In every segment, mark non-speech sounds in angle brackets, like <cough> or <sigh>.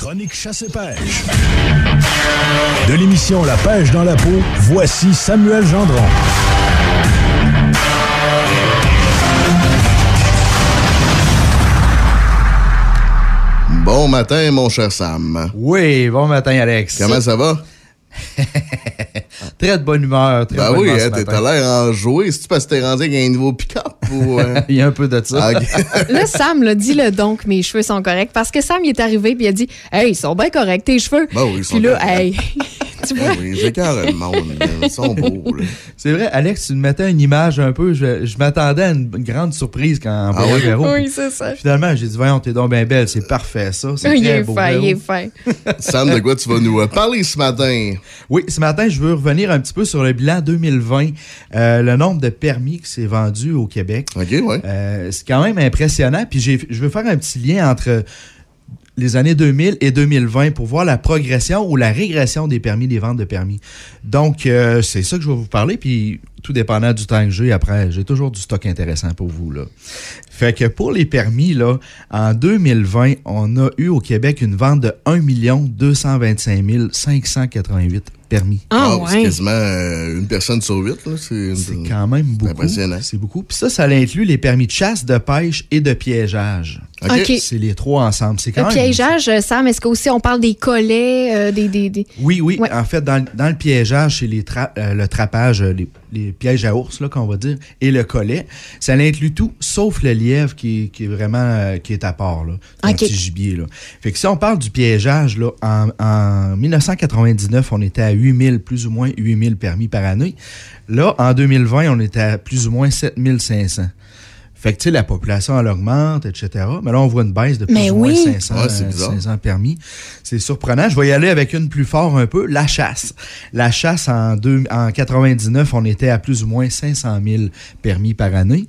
chronique chasse et pêche. De l'émission La pêche dans la peau, voici Samuel Gendron. Bon matin, mon cher Sam. Oui, bon matin, Alex. Comment ça va? <laughs> très de bonne humeur. Très ben bonne oui, humeur hein, t'as l'air enjoué. C'est-tu parce que t'es rendu avec un nouveau pick-up ou... <laughs> euh? Il y a un peu de ça. Ah. <laughs> Là, Sam l'a dit le donc, mes cheveux sont corrects. Parce que Sam, il est arrivé puis il a dit Hey, ils sont bien corrects, tes cheveux. Ben oui, ils sont Puis là, corrects. hey, tu vois. Ben oui, j'écœure le monde. Ils sont beaux. C'est vrai, Alex, tu me mettais une image un peu. Je, je m'attendais à une grande surprise quand on Ah voyait oui? Véro. Oui, c'est ça. Finalement, j'ai dit, voyons, t'es donc bien belle. C'est parfait, ça. C'est Il est beau, fin, il est fin. <laughs> Sam, de quoi tu vas nous euh, parler ce matin? Oui, ce matin, je veux revenir un petit peu sur le bilan 2020. Euh, le nombre de permis qui s'est vendu au Québec. OK, ouais. Euh, c'est quand même impressionnant. Puis j'ai- je veux faire un petit lien entre les années 2000 et 2020 pour voir la progression ou la régression des permis, des ventes de permis. Donc, euh, c'est ça que je vais vous parler. Puis, tout dépendant du temps que j'ai, après, j'ai toujours du stock intéressant pour vous. Là. Fait que pour les permis, là, en 2020, on a eu au Québec une vente de 1 225 588 permis. Ah, c'est ouais. quasiment euh, une personne sur huit. là. C'est quand même beaucoup. impressionnant. C'est beaucoup. Puis ça, ça inclut les permis de chasse, de pêche et de piégeage. OK. OK. C'est les trois ensemble. C'est quand Le même. piégeage, euh, Sam, est-ce qu'aussi on parle des collets, euh, des, des, des- Oui, oui. Ouais. En fait, dans, dans le piégeage, c'est les tra- euh, le trapage, les, les pièges à ours, là, qu'on va dire, et le collet. Ça inclut tout, sauf le lièvre qui, est- qui est vraiment euh, qui est à part, là. Un petit gibier, là. Fait que si on parle du piégeage, là, en, en 1999, on était à 8000, plus ou moins 8000 permis par année. Là, en 2020, on était à plus ou moins 7500. Fait que, tu sais, la population, elle augmente, etc. Mais là, on voit une baisse de plus Mais ou moins oui. 500, Ouais, c'est euh. 500 permis. C'est surprenant. Je vais y aller avec une plus forte un peu, la chasse. La chasse, en, deux, en 99, on était à plus ou moins 500 000 permis par année.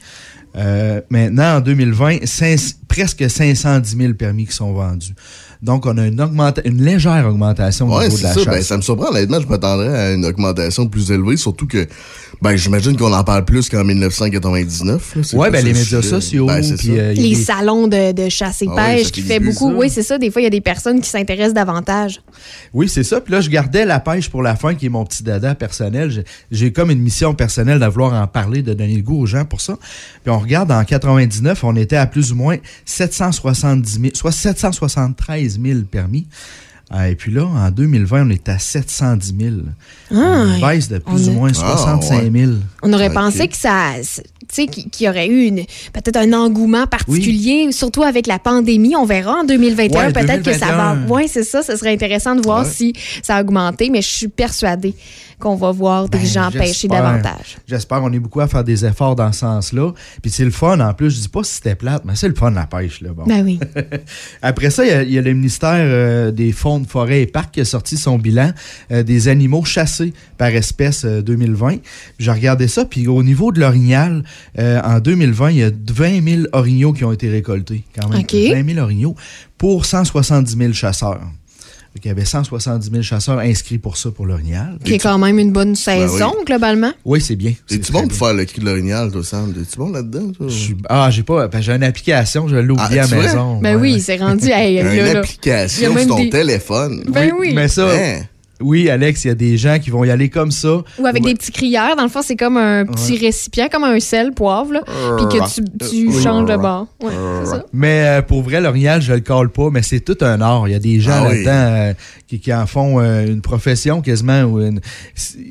Euh, maintenant, en 2020, cinq- presque 510 000 permis qui sont vendus. Donc, on a une, augmenta- une légère augmentation au Ouais, niveau de c'est la ça. chasse. Ben, ça me surprend. Honnêtement, je m'attendrais à une augmentation plus élevée, surtout que, ben, j'imagine qu'on en parle plus qu'en 1999. là. C'est ouais, plus ben, les médias sociaux, Ben, euh, les des- salons de, de chasse et Ah oui, pêche qui fait beaucoup. ça. Oui, c'est ça. Des fois, il y a des personnes qui s'intéressent davantage. Oui, c'est ça. Puis là, je gardais la pêche pour la fin, qui est mon petit dada personnel. J'ai- comme une mission personnelle de vouloir en parler, de donner le goût aux gens pour ça. Puis on regarde, en 99, on était à plus ou moins 770 000, soit 773 000 permis. Ah, et puis là, en 2020, on est à 710 000. Ah, une baisse de plus on ou a- moins Ah, 65 000. On aurait pensé que ça, tu sais, qu'il y aurait eu une- peut-être un engouement particulier, surtout avec la pandémie. On verra en 2021, Ouais, peut-être que ça va. 2021. Oui, c'est ça. Ce serait intéressant de voir Ouais. si ça a augmenté, mais je suis persuadée qu'on va voir des Ben, gens pêcher davantage. J'espère. On est beaucoup à faire des efforts dans ce sens-là. Puis c'est le fun, en plus. Je dis pas si c'était plate, mais c'est le fun, la pêche. Là. Bon. Ben oui. <laughs> Après ça, il y a, il y a le ministère euh, des Fonds de forêt et parcs qui a sorti son bilan euh, des animaux chassés par espèce euh, 2020. Puis J'ai regardé ça, puis au niveau de l'orignal, euh, en 2020, il y a 20 000 orignaux qui ont été récoltés, quand même. OK. 20 000 orignaux pour 170 000 chasseurs. Il y avait 170 000 chasseurs inscrits pour ça, pour l'orignal. Qui est quand même une bonne saison, globalement. Oui, c'est bien. Très bon pour faire le cri de l'orignal, toi, Sam? T'es-tu bon là-dedans, Ah, j'ai pas. ben, j'ai une application, je l'ai oublié Ah, à la maison. Ben Ouais, oui, c'est rendu. hey, Une <laughs> là. Il y a application sur ton des- téléphone. Ben oui. Mais ça, Hein? Oui, Alex, il y a des gens qui vont y aller comme ça. Ou avec des petits crières. Dans le fond, c'est comme un petit récipient, comme un sel, poivre, là. Puis que tu, tu Oui. changes de bord. Ouais, ça. Mais euh, pour vrai, l'orignal, je le colle pas, mais c'est tout un art. Il y a des gens Ah oui. là-dedans euh, qui, qui en font euh, une profession quasiment. Ou une,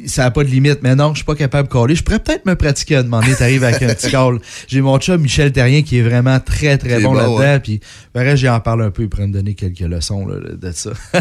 ça n'a pas de limite. Mais non, je suis pas capable de coller. Je pourrais peut-être me pratiquer à demander, t'arrives avec un petit <laughs> call. J'ai mon chum Michel Terrien qui est vraiment très, très bon, bon, là-dedans. ouais. Puis, pareil, j'y en parle un peu. Il pourrait me donner quelques leçons là, de ça. <laughs>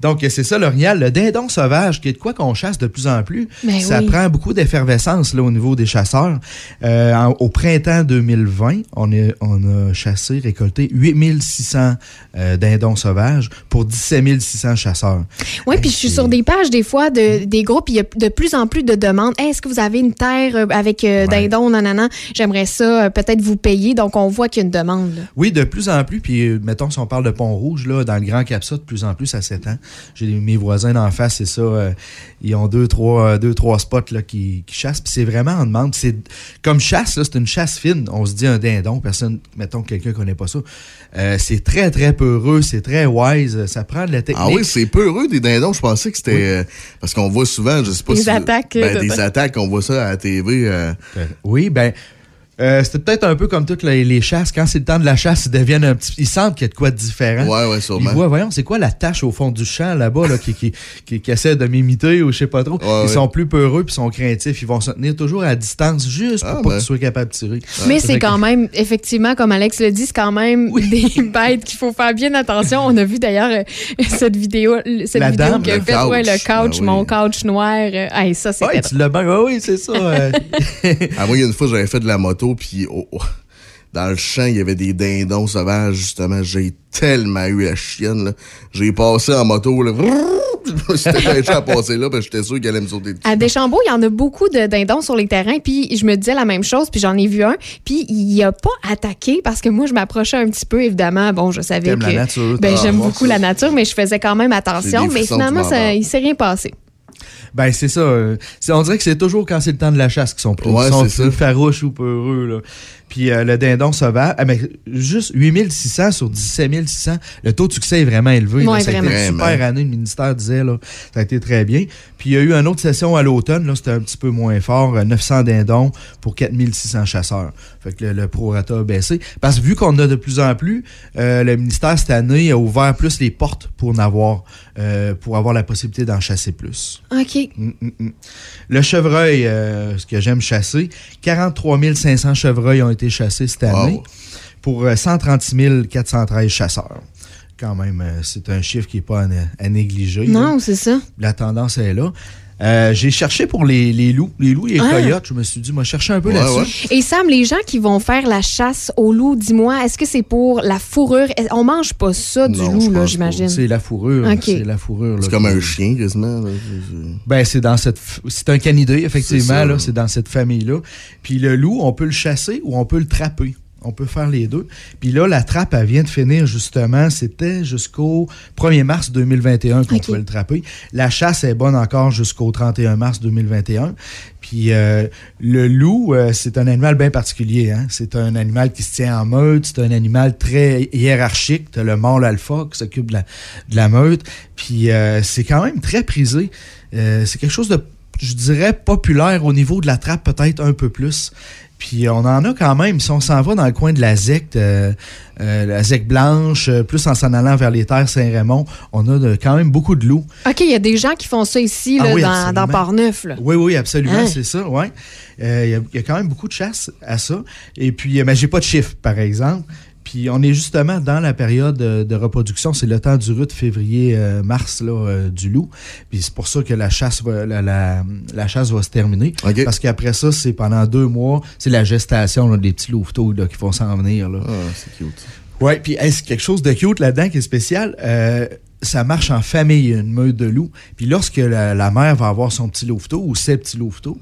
Donc, c'est ça, Le dindon sauvage, qui est de quoi qu'on chasse de plus en plus. Ben ça oui. prend beaucoup d'effervescence là, au niveau des chasseurs. Euh, en- au printemps 2020, on, est, on a chassé, récolté 8600 euh, dindons sauvages pour 17 600 chasseurs. Oui, puis je suis sur des pages des fois de, des groupes, il y a de plus en plus de demandes. Hey, Est-ce que vous avez une terre euh, avec euh, Ouais. dindon, nanana? J'aimerais ça euh, peut-être vous payer. Donc, on voit qu'il y a une demande. là. Oui, de plus en plus, puis mettons, si on parle de Pont-Rouge, là, dans le Grand Capsa, de plus en plus, ça s'étend. J'ai mes voisins d'en face, c'est ça. euh, ils ont deux, trois, deux, trois spots là, qui, qui chassent. Puis c'est vraiment en demande. C'est comme chasse, là, c'est une chasse fine. On se dit un dindon. Personne, mettons que quelqu'un connaît pas ça. Euh, c'est très, très peureux. C'est très wise. Ça prend de la technique. Ah oui, c'est peu heureux des dindons. Je pensais que c'était. euh, parce qu'on voit souvent, je sais pas Des si. attaques, Ben, euh, des de- attaques, on voit ça à la TV. euh, Oui, ben. Euh, c'était peut-être un peu comme toutes les, les chasses. Quand c'est le temps de la chasse, ils deviennent un petit. Ils sentent qu'il y a de quoi de différent. Ouais, ouais, Ils sûrement. voient, voyons, c'est quoi la tâche au fond du champ là-bas là, qui, qui, qui, qui essaie de m'imiter ou je sais pas trop. Ouais, ils ouais. sont plus peureux puis sont craintifs. Ils vont se tenir toujours à distance juste pour Ah, pas ben. qu'ils soient capables de tirer. Mais c'est quand même, effectivement, comme Alex le dit, c'est quand même des <laughs> bêtes qu'il faut faire bien attention. On a vu d'ailleurs euh, <laughs> cette vidéo, cette La vidéo dame, a le fait ouais, le couch. couch, Ah oui. mon couch noir. Euh, hey, ça, c'était Ouais, tu l'as bien. Oui, c'est ça. <laughs> Ah, moi, il y a une fois, j'avais fait de la moto, puis oh, oh, dans le champ, il y avait des dindons sauvages, justement. J'ai tellement eu la chienne, là. J'ai passé en moto, là. <laughs> Dépêché à passer là, parce que j'étais sûr qu'elle allait me sauter dessus. À Deschambault, il y en a beaucoup de dindons sur les terrains, puis je me disais la même chose, puis j'en ai vu un, puis il a pas attaqué parce que moi, je m'approchais un petit peu, évidemment. Bon, je savais T'aimes que. la nature, Ben, j'aime beaucoup ça. la nature, mais je faisais quand même attention. Mais finalement, ça, il s'est rien passé. Ben, c'est ça. euh, on dirait que c'est toujours quand c'est le temps de la chasse qu'ils sont plus, Ouais, sont farouches ou peureux. Là. Puis euh, le dindon sauvage, ah, ben, juste 8600 sur 17 600, le taux de succès est vraiment élevé. là. Ça a été une super année, le ministère disait. Là, ça a été très bien. Puis il y a eu une autre session à l'automne, là, c'était un petit peu moins fort, euh, 900 dindons pour 4600 chasseurs. Fait que le, le prorata a baissé. Parce que vu qu'on en a de plus en plus, euh, le ministère cette année a ouvert plus les portes pour en avoir, euh, pour avoir la possibilité d'en chasser plus. OK. Mm, mm, mm. Le chevreuil, euh, ce que j'aime chasser, 43 500 chevreuils ont été chassés cette année Wow. pour euh, 130 413 chasseurs. Quand même, euh, c'est un chiffre qui n'est pas à, à négliger. Non, c'est ça. La tendance est là. Euh, J'ai cherché pour les, les loups, les loups et les Ah. coyotes. Je me suis dit, moi, chercher un peu Ouais, là-dessus. ouais. Et Sam, les gens qui vont faire la chasse au loup, dis-moi, est-ce que c'est pour la fourrure? On mange pas ça du Non, loup, là, j'imagine. C'est la fourrure. C'est la fourrure. C'est comme un chien, quasiment. là. Ben, c'est dans cette. f- C'est un canidé, effectivement, là. C'est dans cette famille-là. Puis le loup, on peut le chasser ou on peut le trapper. On peut faire les deux. Puis là, la trappe, elle vient de finir, justement. C'était jusqu'au 1er mars 2021 qu'on pouvait le trapper. La chasse est bonne encore jusqu'au 31 mars 2021. Puis euh, le loup, euh, c'est un animal bien particulier. Hein? C'est un animal qui se tient en meute. C'est un animal très hiérarchique. Tu le mâle alpha qui s'occupe de la, de la meute. Puis euh, c'est quand même très prisé. C'est quelque chose de, je dirais, populaire au niveau de la trappe, peut-être un peu plus. Puis on en a quand même, si on s'en va dans le coin de la ZEC, euh, euh, la ZEC blanche, euh, plus en s'en allant vers les terres Saint-Raymond, on a de- quand même beaucoup de loups. OK, il y a des gens qui font ça ici, Ah là, oui, dans, dans Port-Neuf. Oui, oui, absolument, Hein? c'est ça. Euh, Il y, a- il y a quand même beaucoup de chasse à ça. Et puis, euh, mais j'ai pas de chiffres, par exemple. Puis on est justement dans la période euh, de reproduction, c'est le temps du rut février-mars là, euh, du loup. Puis c'est pour ça que la chasse va, la, la- la chasse va se terminer. Parce qu'après ça, c'est pendant deux mois, c'est la gestation là, des petits louveteaux là, qui vont s'en venir. Là. Ah, c'est cute. Ouais, puis c'est quelque chose de cute là-dedans qui est spécial. Euh, ça marche en famille, une meute de loups. Puis lorsque la, la mère va avoir son petit louveteau ou ses petits louveteaux,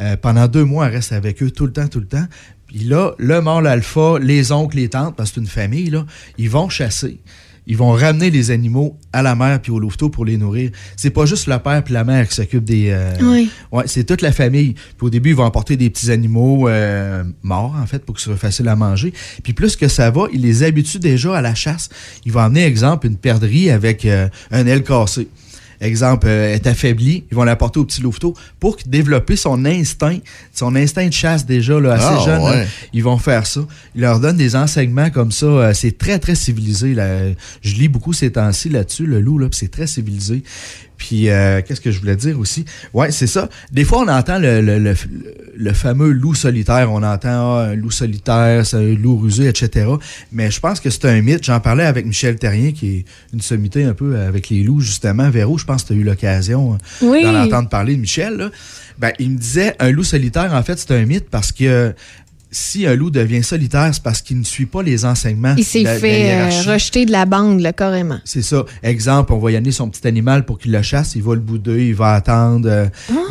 euh, pendant deux mois, elle reste avec eux tout le temps, tout le temps. Puis là, le mâle alpha, les oncles, les tantes, parce que c'est une famille, là, ils vont chasser. Ils vont ramener les animaux à la mère puis au louveteau pour les nourrir. C'est pas juste le père puis la mère qui s'occupent des. euh, Oui. Ouais, c'est toute la famille. Puis au début, ils vont apporter des petits animaux euh, morts, en fait, pour que ce soit facile à manger. Puis plus que ça va, ils les habituent déjà à la chasse. Ils vont emmener, exemple, une perdrix avec euh, un aile cassée. Exemple, euh, est affaibli, ils vont l'apporter au petit louveteau pour développer son instinct, son instinct de chasse déjà là, assez Ah, jeune. ouais. là. Ils vont faire ça. Ils leur donnent des enseignements comme ça. Euh, c'est très, très civilisé. Là. Je lis beaucoup ces temps-ci là-dessus, le loup, là, c'est très civilisé. Puis, euh, qu'est-ce que je voulais dire aussi? Ouais, c'est ça. Des fois, on entend le, le, le, le fameux loup solitaire. On entend ah, un loup solitaire, loup rusé, etc. Mais je pense que c'est un mythe. J'en parlais avec Michel Terrien, qui est une sommité un peu avec les loups, justement. Véro, je pense que tu as eu l'occasion euh, Oui. d'en entendre parler de Michel. Là. Ben, il me disait, un loup solitaire, en fait, c'est un mythe parce que si un loup devient solitaire, c'est parce qu'il ne suit pas les enseignements. Il s'est la- la fait euh, rejeter de la bande, là, carrément. C'est ça. Exemple, on va y amener son petit animal pour qu'il le chasse. Il va le bouder, il va attendre. euh,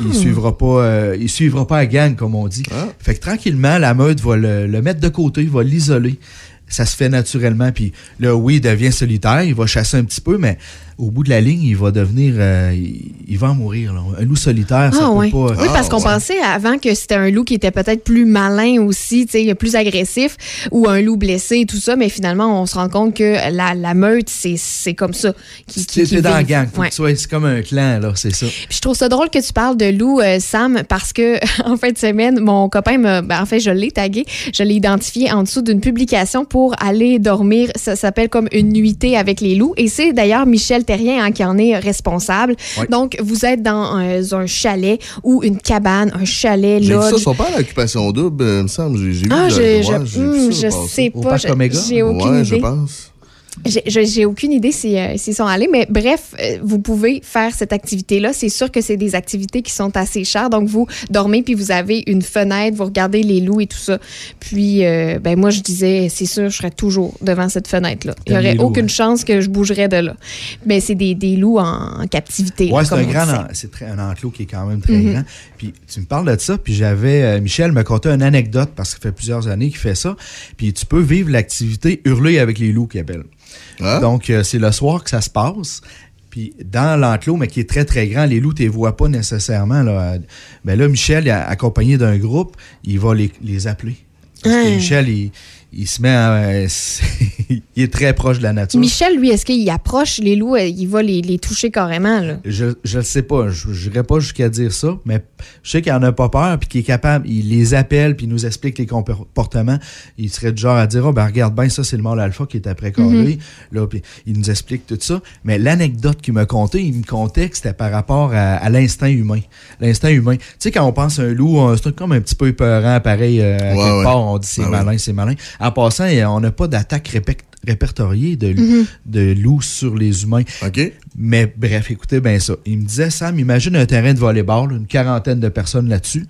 Il suivra pas, euh, il suivra pas à gang, comme on dit. Ah. Fait que tranquillement, la meute va le, le mettre de côté, va l'isoler. Ça se fait naturellement. Puis là, oui, il devient solitaire, il va chasser un petit peu, mais au bout de la ligne, il va devenir. euh, il, va en mourir. là. Un loup solitaire, ça Ah, peut pas. Oui, parce Ah, qu'on ouais. pensait avant que c'était un loup qui était peut-être plus malin aussi, tu sais, plus agressif, ou un loup blessé et tout ça, mais finalement, on se rend compte que la, la meute, c'est c'est comme ça. Qui, T'es t'es dans la gang. Ouais. C'est comme un clan, là, c'est ça. Puis je trouve ça drôle que tu parles de loup, euh, Sam, parce que <laughs> en fin de semaine, mon copain me, ben, en fait, je l'ai tagué, je l'ai identifié en dessous d'une publication pour aller dormir. Ça s'appelle comme une nuitée avec les loups, et c'est d'ailleurs Michel Terrien hein, qui en est responsable. Ouais. Donc, vous êtes dans un, un chalet ou une cabane, un chalet J'ai vu ça, lodge. ils sont pas à l'occupation double, il me semble. J'ai j'ai vu. Ah, le- je, ouais, je, j'ai vu hmm, ça je passer. sais pas. je-? J'ai aucune Ouais, je idée. pense. J'ai- aucune idée si, euh, s'ils sont allés, mais bref, euh, vous pouvez faire cette activité-là. C'est sûr que c'est des activités qui sont assez chères. Donc, vous dormez, puis vous avez une fenêtre, vous regardez les loups et tout ça. Puis, euh, ben moi, je disais, c'est sûr, je serais toujours devant cette fenêtre-là. Il n'y aurait loups, aucune hein? chance que je bougerais de là. Mais c'est des, des loups en, en captivité. Là, c'est un grand, c'est un enclos qui est quand même très Mhm. grand. Puis tu me parles de ça, puis j'avais, euh, Michel me contait une anecdote parce que ça fait plusieurs années qu'il fait ça. Puis tu peux vivre l'activité hurler avec les loups qu'il appelle. Ah? Donc euh, c'est le soir que ça se passe. Puis dans l'enclos, mais qui est très très grand, les loups, tu les vois pas nécessairement. Là. Ben là, Michel, accompagné d'un groupe, il va les, les appeler. Parce que Ouais. Michel, il, il se met à- euh, <laughs> <laughs> il est très proche de la nature. Michel, lui, est-ce qu'il approche les loups, euh, il va les, les toucher carrément, là? Je ne sais pas, je n'irai pas jusqu'à dire ça, mais je sais qu'il n'en a pas peur, puis qu'il est capable, il les appelle, puis il nous explique les comportements. Il serait du genre à dire, oh, ben regarde bien, ça c'est le mâle alpha qui est après carré. Là, puis il nous explique tout ça. Mais l'anecdote qu'il m'a conté, il me contait que c'était par rapport à, à l'instinct humain. L'instinct humain. Tu sais, quand on pense à un loup, c'est comme un petit peu épeurant, pareil, euh, à Ouais, quelque ouais. part, on dit c'est Ah, malin, c'est malin. En passant, on n'a pas d'attaque répé- répertoriée de, de loups sur les humains. OK? Mais bref, écoutez bien ça. Il me disait, Sam, imagine un terrain de volleyball, une quarantaine de personnes là-dessus.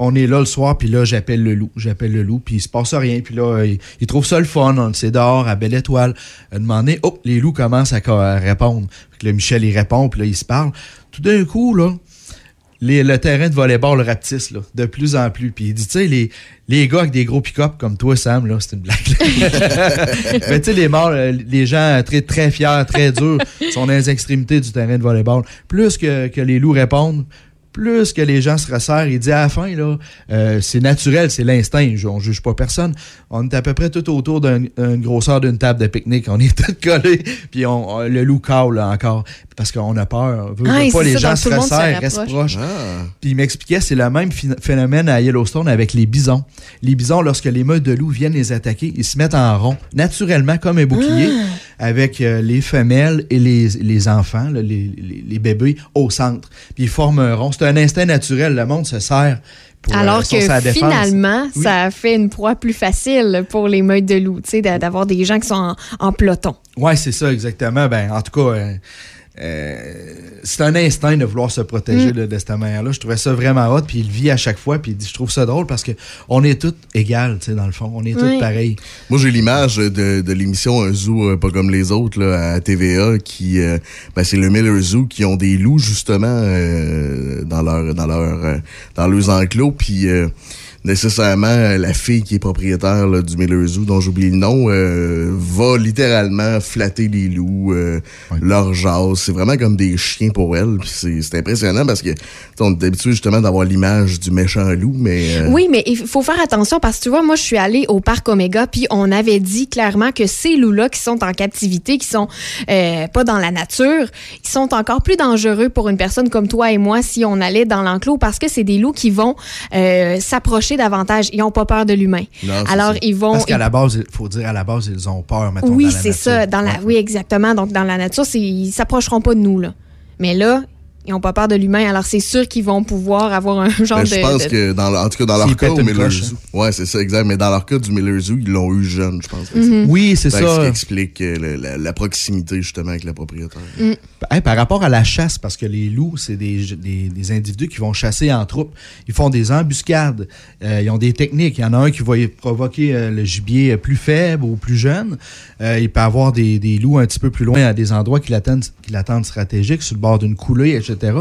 On est là le soir, puis là, j'appelle le loup. J'appelle le loup, puis il se passe rien. Puis là, il, il trouve ça le fun. On c'est dehors, à Belle Étoile. À demander, oh, les loups commencent à, à répondre. Puis là, Michel, il répond, puis là, il se parle. Tout d'un coup, là, les- le terrain de volleyball rapetisse, là, de plus en plus. Puis il dit, tu sais, les, les gars avec des gros pick-up comme toi, Sam, là, c'est une blague. <laughs> Mais tu sais, les morts, euh, les gens très, très fiers, très durs, <laughs> sont dans les extrémités du terrain de volleyball. Plus que, que les loups répondent, plus que les gens se resserrent. Il dit à la fin, là, euh, c'est naturel, c'est l'instinct. Je- On juge pas personne. On est à peu près tout autour d'un- d'une grosseur d'une table de pique-nique. On est <laughs> tous collés. Puis on, on- le loup cale là, encore. Parce qu'on a peur. Veut, veut Ah, pas, les ça, gens se tout le monde se resserrent, restent proches. Ah. Puis il m'expliquait, c'est le même phénomène à Yellowstone avec les bisons. Les bisons, lorsque les meutes de loups viennent les attaquer, ils se mettent en rond, naturellement comme un bouclier, Ah. Avec euh, les femelles et les, les enfants, là, les, les- les bébés, au centre. Puis ils forment un rond. C'est un instinct naturel. Le monde se sert pour euh, Alors que finalement, Oui. ça fait une proie plus facile pour les meutes de loups, tu sais, d'a- d'avoir des gens qui sont en, en peloton. Ouais, c'est ça, exactement. Ben, en tout cas, euh, c'est un instinct de vouloir se protéger Mm. de cette manière-là. Je trouvais ça vraiment hot, puis il le vit à chaque fois, puis il dit, je trouve ça drôle parce que on est tous égales, tu sais, dans le fond. On est tous pareils. Moi, j'ai l'image de, de l'émission Un zoo euh, pas comme les autres là, à TVA, qui, euh, ben, c'est le Miller Zoo, qui ont des loups justement euh, dans leur dans leur euh, dans leurs enclos, puis euh, nécessairement euh, la fille qui est propriétaire là, du Miller Zoo, dont j'oublie le nom, euh, va littéralement flatter les loups, euh, leur jase. C'est vraiment comme des chiens pour elle. Puis c'est c'est impressionnant parce que on est habitué justement d'avoir l'image du méchant loup, mais euh, Oui, mais il faut faire attention parce que tu vois, moi, je suis allée au parc Omega, puis on avait dit clairement que ces loups-là qui sont en captivité, qui sont euh, pas dans la nature, ils sont encore plus dangereux pour une personne comme toi et moi si on allait dans l'enclos parce que c'est des loups qui vont euh, davantage. Ils ont pas peur de l'humain. Alors, ça. ils vont. Parce qu'à la base, il faut dire à la base, ils ont peur, mettons, Oui, c'est ça. Dans la, Ouais. oui, exactement. Donc, dans la nature, ils s'approcheront pas de nous, là. Mais là, ils n'ont pas peur de l'humain, alors c'est sûr qu'ils vont pouvoir avoir un <laughs> genre Ben, de. je pense de- que dans, le- en tout cas dans leur cas au une Miller Zoo. Ouais, c'est ça, exact. Mais dans leur cas du Miller Zoo, ils l'ont eu jeune, je pense. Mhm. Oui, c'est C'est ce qui ça. explique euh, le- la, la proximité justement avec le propriétaire. Hey, par rapport à la chasse, parce que les loups, c'est des, des- des individus qui vont chasser en troupe. Ils font des embuscades. Euh, ils ont des techniques. Il y en a un qui va provoquer euh, le gibier plus faible ou plus jeune. Euh, il peut avoir des, des loups un petit peu plus loin à des endroits qui l'attendent, qui l'attendent stratégiques, sur le bord d'une coulée, etc. etc.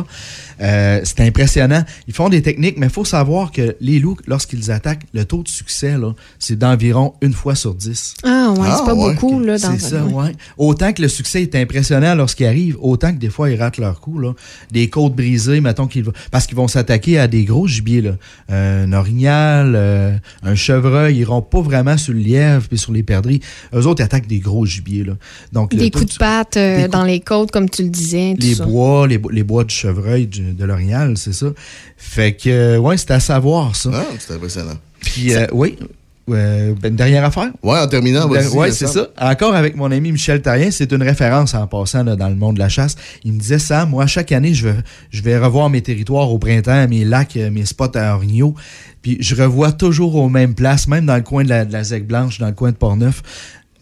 Euh, c'est impressionnant. Ils font des techniques, mais il faut savoir que les loups, lorsqu'ils attaquent, le taux de succès, là, c'est d'environ une fois sur dix. Ah, ouais, Ah, c'est pas ouais, beaucoup, là, dans C'est ça, ouais. Autant que le succès est impressionnant lorsqu'ils arrivent, autant que des fois, ils ratent leur coup. Là. Des côtes brisées, mettons qu'ils vont. Parce qu'ils vont s'attaquer à des gros gibiers. Là. Un orignal, euh, un chevreuil, ils iront pas vraiment sur le lièvre puis sur les perdrix. Eux autres, ils attaquent des gros gibiers. Là. Donc, Des coups de patte euh, dans les côtes, comme tu le disais. tout les ça. bois, les, bo- les bois du chevreuil, du- de l'orignal, c'est ça. Fait que, euh, ouais, c'est à savoir, ça. Ah, c'est impressionnant. Puis, euh, oui, euh, ben, une dernière affaire. Ouais, en terminant, vas-y, ouais, c'est ça. Encore avec mon ami Michel Tarien, c'est une référence en passant là, dans le monde de la chasse. Il me disait ça, moi, chaque année, je vais, je vais revoir mes territoires au printemps, mes lacs, euh, mes spots à orignaux. Puis je revois toujours aux mêmes places, même dans le coin de la, de la Zec Blanche, dans le coin de Portneuf.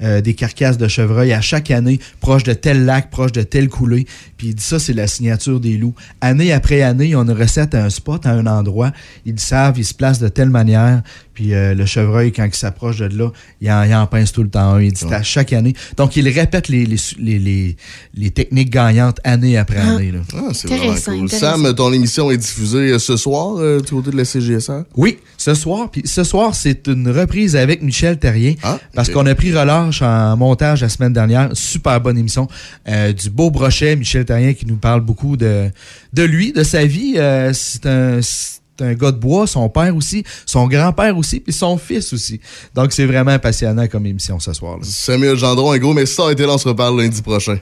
Euh, des carcasses de chevreuil à chaque année, proche de tel lac, proche de telle coulée. Puis il dit ça, c'est la signature des loups. Année après année, une recette à un spot, à un endroit. Ils savent, ils se placent de telle manière. Puis euh, le chevreuil, quand il s'approche de là, il en, il en pince tout le temps. Il dit à chaque année. Donc, il répète les, les, les, les- les techniques gagnantes année après Ah. année. là. Ah, c'est vraiment Intéressant, cool. Sam, ton émission est diffusée euh, ce soir euh, du côté de la CGSR? Oui, ce soir. Puis ce soir, c'est une reprise avec Michel Terrien. Ah, Parce qu'on a pris relâche en montage la semaine dernière. Super bonne émission. Euh, du beau brochet, Michel Terrien, qui nous parle beaucoup de, de lui, de sa vie. Euh, c'est un. Un gars de bois, son père aussi, son grand-père aussi, puis son fils aussi. Donc, c'est vraiment passionnant comme émission ce soir. là Samuel Gendron, un gros merci. Ça a été là, on se reparle lundi prochain.